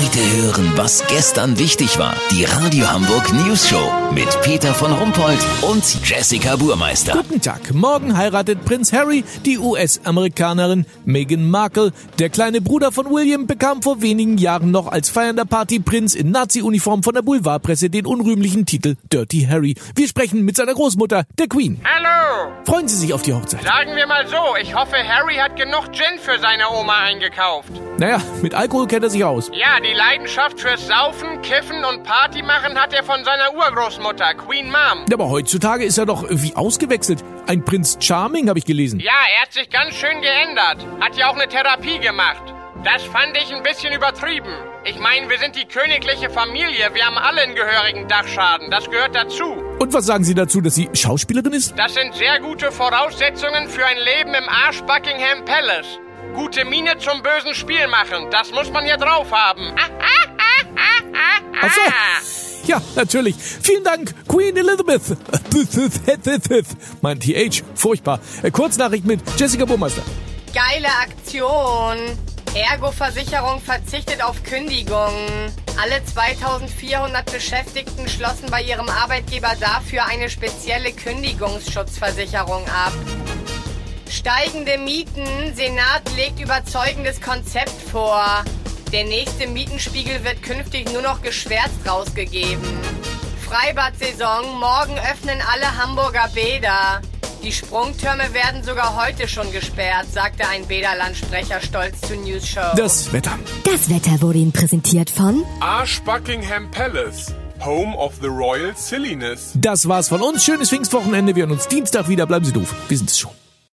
Heute hören, was gestern wichtig war. Die Radio Hamburg News Show mit Peter von Rumpold und Jessica Burmeister. Guten Tag. Morgen heiratet Prinz Harry die US-Amerikanerin Meghan Markle. Der kleine Bruder von William bekam vor wenigen Jahren noch als feiernder Partyprinz in Nazi-Uniform von der Boulevardpresse den unrühmlichen Titel Dirty Harry. Wir sprechen mit seiner Großmutter, der Queen. Hallo! Freuen Sie sich auf die Hochzeit? Sagen wir mal so, ich hoffe, Harry hat genug Gin für seine Oma eingekauft. Naja, mit Alkohol kennt er sich aus. Ja, die Leidenschaft fürs Saufen, Kiffen und Party machen hat er von seiner Urgroßmutter, Queen Mom. Aber heutzutage ist er doch wie ausgewechselt. Ein Prinz Charming, habe ich gelesen. Ja, er hat sich ganz schön geändert. Hat ja auch eine Therapie gemacht. Das fand ich ein bisschen übertrieben. Ich meine, wir sind die königliche Familie. Wir haben alle einen gehörigen Dachschaden. Das gehört dazu. Und was sagen Sie dazu, dass sie Schauspielerin ist? Das sind sehr gute Voraussetzungen für ein Leben im Arsch Buckingham Palace. Gute Miene zum bösen Spiel machen. Das muss man hier drauf haben. Ach so. Ja, natürlich. Vielen Dank, Queen Elizabeth. Mein TH, furchtbar. Kurznachricht mit Jessica Burmeister. Geile Aktion. Ergo-Versicherung verzichtet auf Kündigungen. Alle 2400 Beschäftigten schlossen bei ihrem Arbeitgeber dafür eine spezielle Kündigungsschutzversicherung ab. Steigende Mieten. Senat legt überzeugendes Konzept vor. Der nächste Mietenspiegel wird künftig nur noch geschwärzt rausgegeben. Freibad-Saison. Morgen öffnen alle Hamburger Bäder. Die Sprungtürme werden sogar heute schon gesperrt, sagte ein Bäderlandsprecher stolz zu News Show. Das Wetter. Das Wetter wurde Ihnen präsentiert von Arsch Buckingham Palace, Home of the Royal Silliness. Das war's von uns. Schönes Pfingstwochenende. Wir hören uns Dienstag wieder. Bleiben Sie doof. Wir sind's schon.